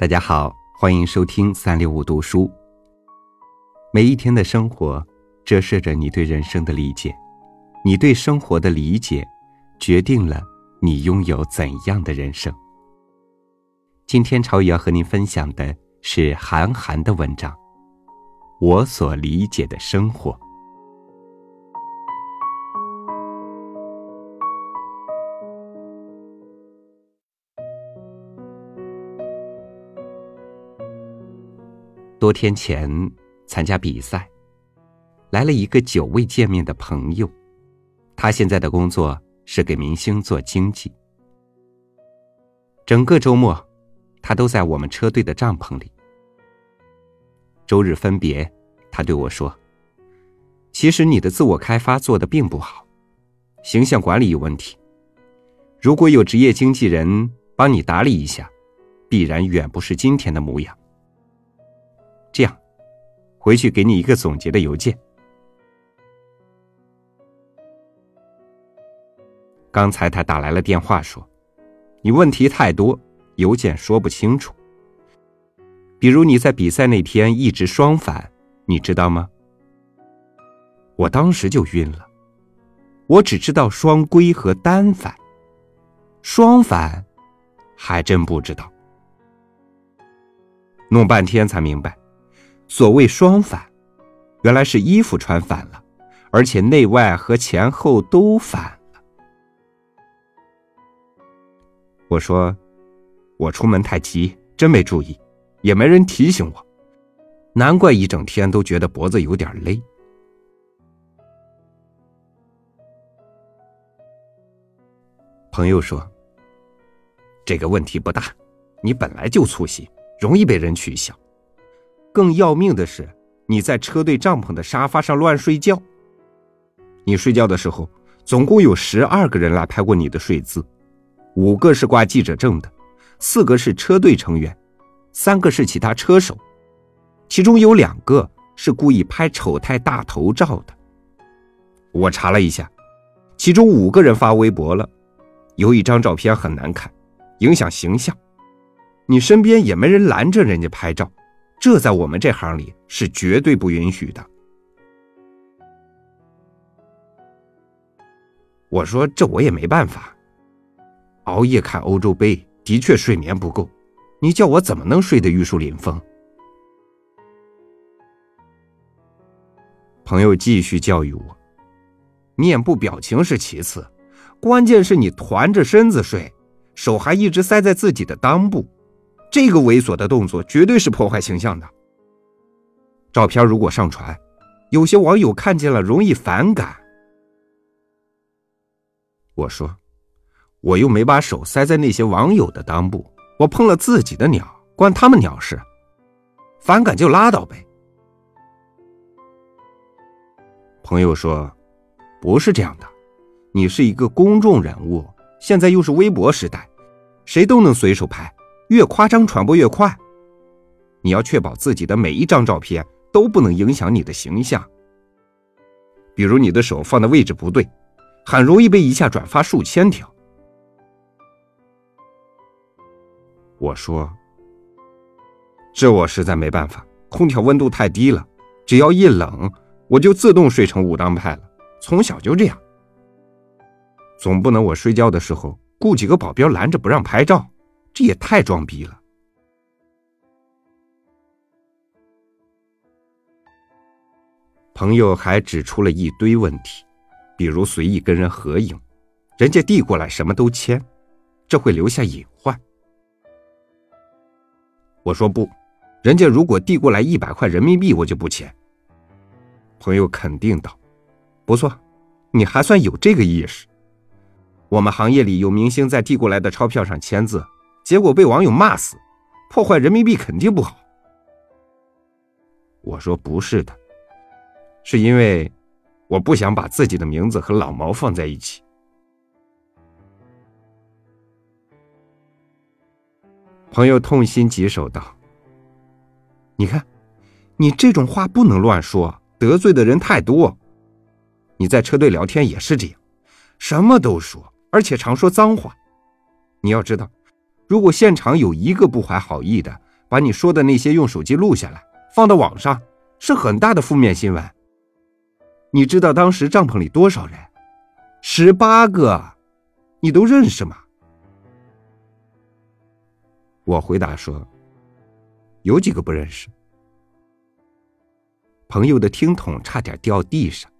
大家好，欢迎收听三六五读书。每一天的生活折射着你对人生的理解，你对生活的理解，决定了你拥有怎样的人生。今天朝宇要和您分享的是韩寒的文章《我所理解的生活》。多天前参加比赛，来了一个久未见面的朋友。他现在的工作是给明星做经纪。整个周末，他都在我们车队的帐篷里。周日分别，他对我说：“其实你的自我开发做的并不好，形象管理有问题。如果有职业经纪人帮你打理一下，必然远不是今天的模样。”这样，回去给你一个总结的邮件。刚才他打来了电话，说：“你问题太多，邮件说不清楚。比如你在比赛那天一直双反，你知道吗？”我当时就晕了，我只知道双规和单反，双反还真不知道，弄半天才明白。所谓双反，原来是衣服穿反了，而且内外和前后都反了。我说，我出门太急，真没注意，也没人提醒我，难怪一整天都觉得脖子有点勒。朋友说，这个问题不大，你本来就粗心，容易被人取笑。更要命的是，你在车队帐篷的沙发上乱睡觉。你睡觉的时候，总共有十二个人来拍过你的睡姿，五个是挂记者证的，四个是车队成员，三个是其他车手，其中有两个是故意拍丑态大头照的。我查了一下，其中五个人发微博了，有一张照片很难看，影响形象。你身边也没人拦着人家拍照。这在我们这行里是绝对不允许的。我说这我也没办法，熬夜看欧洲杯的确睡眠不够，你叫我怎么能睡得玉树临风？朋友继续教育我，面部表情是其次，关键是你团着身子睡，手还一直塞在自己的裆部。这个猥琐的动作绝对是破坏形象的。照片如果上传，有些网友看见了容易反感。我说，我又没把手塞在那些网友的裆部，我碰了自己的鸟，关他们鸟事？反感就拉倒呗。朋友说，不是这样的，你是一个公众人物，现在又是微博时代，谁都能随手拍。越夸张，传播越快。你要确保自己的每一张照片都不能影响你的形象。比如你的手放的位置不对，很容易被一下转发数千条。我说，这我实在没办法，空调温度太低了，只要一冷，我就自动睡成武当派了。从小就这样，总不能我睡觉的时候雇几个保镖拦着不让拍照。这也太装逼了！朋友还指出了一堆问题，比如随意跟人合影，人家递过来什么都签，这会留下隐患。我说不，人家如果递过来一百块人民币，我就不签。朋友肯定道：“不错，你还算有这个意识。我们行业里有明星在递过来的钞票上签字。”结果被网友骂死，破坏人民币肯定不好。我说不是的，是因为我不想把自己的名字和老毛放在一起。朋友痛心疾首道：“你看，你这种话不能乱说，得罪的人太多。你在车队聊天也是这样，什么都说，而且常说脏话。你要知道。”如果现场有一个不怀好意的，把你说的那些用手机录下来，放到网上，是很大的负面新闻。你知道当时帐篷里多少人？十八个，你都认识吗？我回答说：“有几个不认识。”朋友的听筒差点掉地上。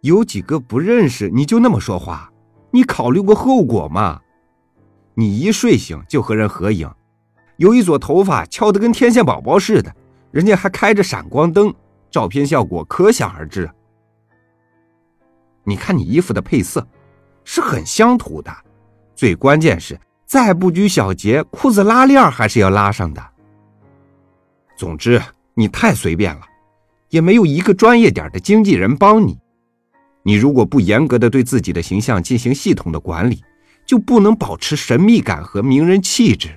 有几个不认识，你就那么说话？你考虑过后果吗？你一睡醒就和人合影，有一撮头发翘得跟天线宝宝似的，人家还开着闪光灯，照片效果可想而知。你看你衣服的配色，是很乡土的，最关键是再不拘小节，裤子拉链还是要拉上的。总之，你太随便了，也没有一个专业点的经纪人帮你。你如果不严格的对自己的形象进行系统的管理，就不能保持神秘感和名人气质。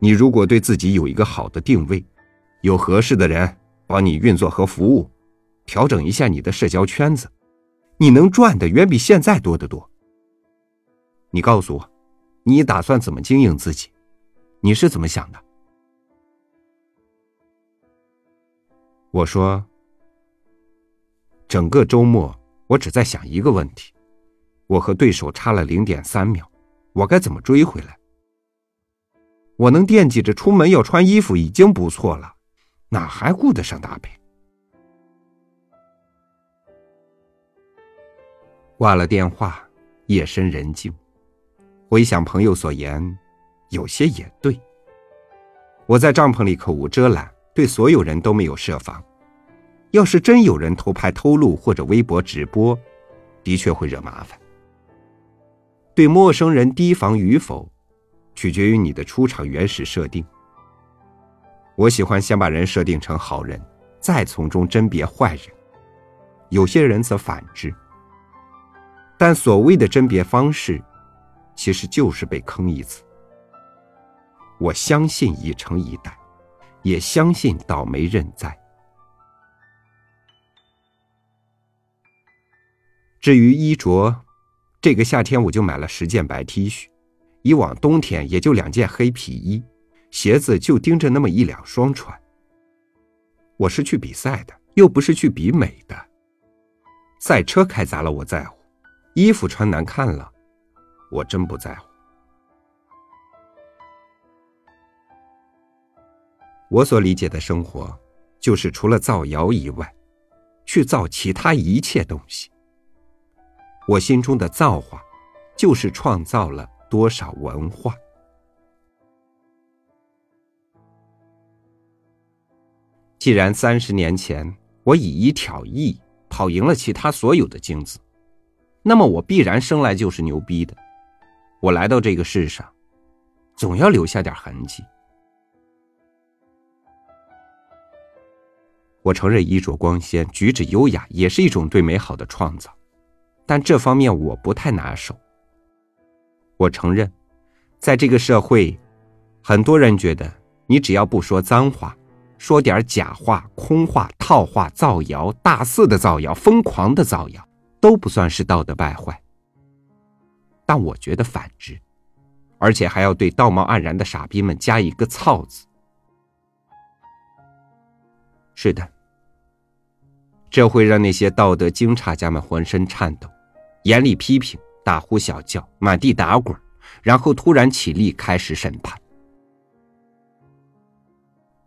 你如果对自己有一个好的定位，有合适的人帮你运作和服务，调整一下你的社交圈子，你能赚的远比现在多得多。你告诉我，你打算怎么经营自己？你是怎么想的？我说。整个周末，我只在想一个问题：我和对手差了零点三秒，我该怎么追回来？我能惦记着出门要穿衣服已经不错了，哪还顾得上搭配？挂了电话，夜深人静，回想朋友所言，有些也对。我在帐篷里口无遮拦，对所有人都没有设防。要是真有人偷拍、偷录或者微博直播，的确会惹麻烦。对陌生人提防与否，取决于你的出场原始设定。我喜欢先把人设定成好人，再从中甄别坏人。有些人则反之。但所谓的甄别方式，其实就是被坑一次。我相信一诚以待，也相信倒霉认栽。至于衣着，这个夏天我就买了十件白 T 恤，以往冬天也就两件黑皮衣，鞋子就盯着那么一两双穿。我是去比赛的，又不是去比美的。赛车开砸了我在乎，衣服穿难看了，我真不在乎。我所理解的生活，就是除了造谣以外，去造其他一切东西。我心中的造化，就是创造了多少文化。既然三十年前我以一挑一跑赢了其他所有的精子，那么我必然生来就是牛逼的。我来到这个世上，总要留下点痕迹。我承认衣着光鲜、举止优雅也是一种对美好的创造。但这方面我不太拿手。我承认，在这个社会，很多人觉得你只要不说脏话，说点假话、空话、套话、造谣、大肆的造谣、疯狂的造谣，都不算是道德败坏。但我觉得反之，而且还要对道貌岸然的傻逼们加一个“操”字。是的，这会让那些道德惊诧家们浑身颤抖。严厉批评，大呼小叫，满地打滚，然后突然起立，开始审判。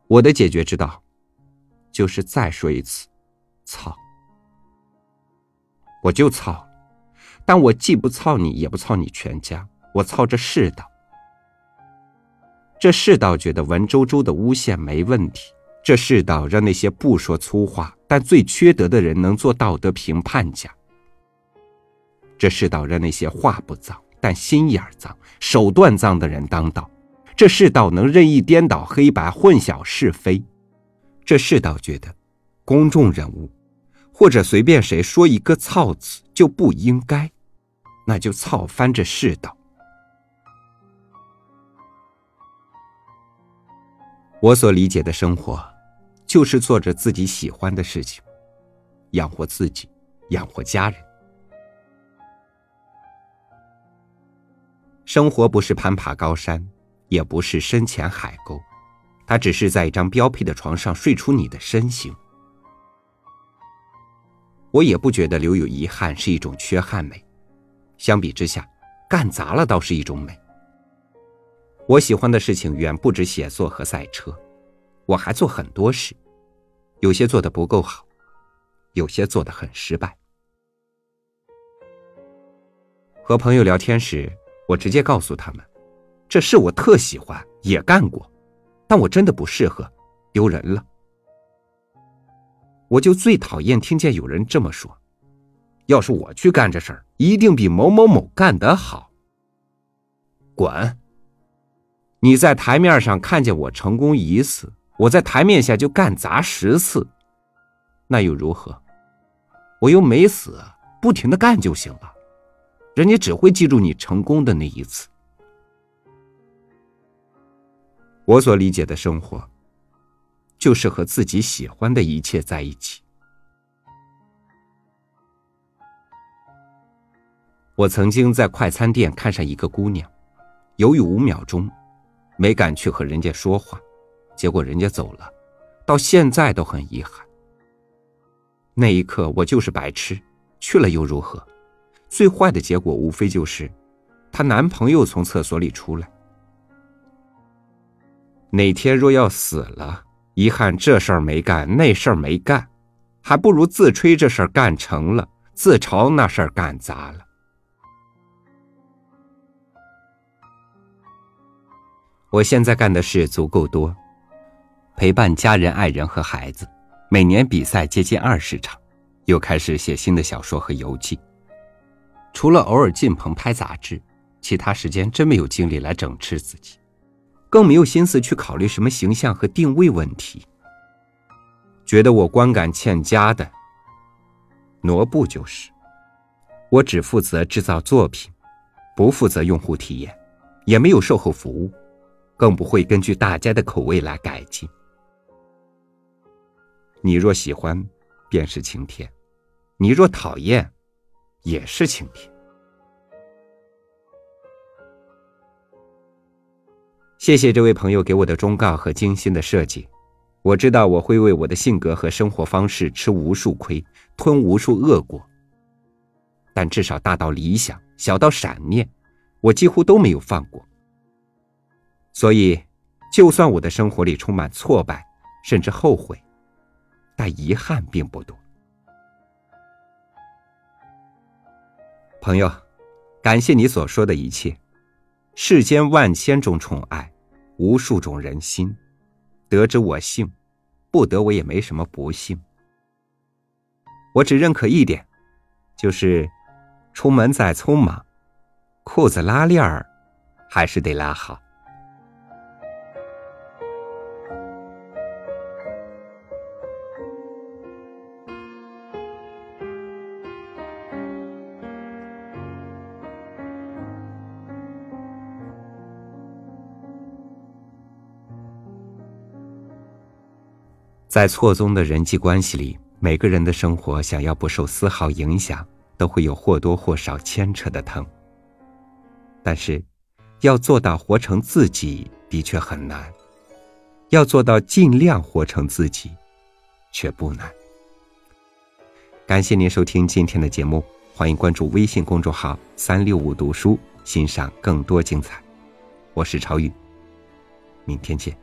我的解决之道，就是再说一次，操！我就操，但我既不操你，也不操你全家，我操这世道。这世道觉得文绉绉的诬陷没问题，这世道让那些不说粗话但最缺德的人能做道德评判家。这世道让那些话不脏但心眼脏、手段脏的人当道；这世道能任意颠倒黑白、混淆是非；这世道觉得，公众人物或者随便谁说一个“操”字就不应该，那就操翻这世道。我所理解的生活，就是做着自己喜欢的事情，养活自己，养活家人。生活不是攀爬高山，也不是深潜海沟，它只是在一张标配的床上睡出你的身形。我也不觉得留有遗憾是一种缺憾美，相比之下，干砸了倒是一种美。我喜欢的事情远不止写作和赛车，我还做很多事，有些做的不够好，有些做的很失败。和朋友聊天时，我直接告诉他们，这事我特喜欢，也干过，但我真的不适合，丢人了。我就最讨厌听见有人这么说，要是我去干这事儿，一定比某某某干得好。滚！你在台面上看见我成功一次，我在台面下就干砸十次，那又如何？我又没死，不停的干就行了。人家只会记住你成功的那一次。我所理解的生活，就是和自己喜欢的一切在一起。我曾经在快餐店看上一个姑娘，犹豫五秒钟，没敢去和人家说话，结果人家走了，到现在都很遗憾。那一刻，我就是白痴，去了又如何？最坏的结果无非就是，她男朋友从厕所里出来。哪天若要死了，遗憾这事儿没干，那事儿没干，还不如自吹这事儿干成了，自嘲那事儿干砸了。我现在干的事足够多，陪伴家人、爱人和孩子，每年比赛接近二十场，又开始写新的小说和游记。除了偶尔进棚拍杂志，其他时间真没有精力来整治自己，更没有心思去考虑什么形象和定位问题。觉得我观感欠佳的，挪步就是。我只负责制造作品，不负责用户体验，也没有售后服务，更不会根据大家的口味来改进。你若喜欢，便是晴天；你若讨厌，也是晴天。谢谢这位朋友给我的忠告和精心的设计。我知道我会为我的性格和生活方式吃无数亏，吞无数恶果。但至少大到理想，小到闪念，我几乎都没有放过。所以，就算我的生活里充满挫败，甚至后悔，但遗憾并不多。朋友，感谢你所说的一切。世间万千种宠爱，无数种人心。得之我幸，不得我也没什么不幸。我只认可一点，就是出门再匆忙，裤子拉链儿还是得拉好。在错综的人际关系里，每个人的生活想要不受丝毫影响，都会有或多或少牵扯的疼。但是，要做到活成自己的确很难；要做到尽量活成自己，却不难。感谢您收听今天的节目，欢迎关注微信公众号“三六五读书”，欣赏更多精彩。我是超宇，明天见。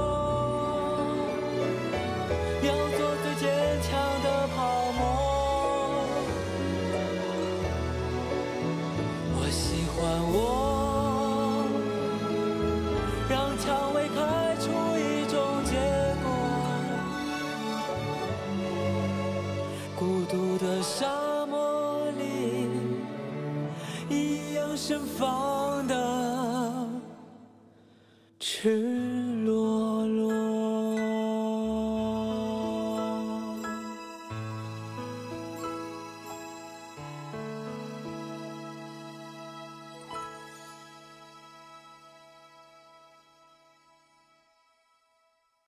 沙漠里，一样盛放的翅。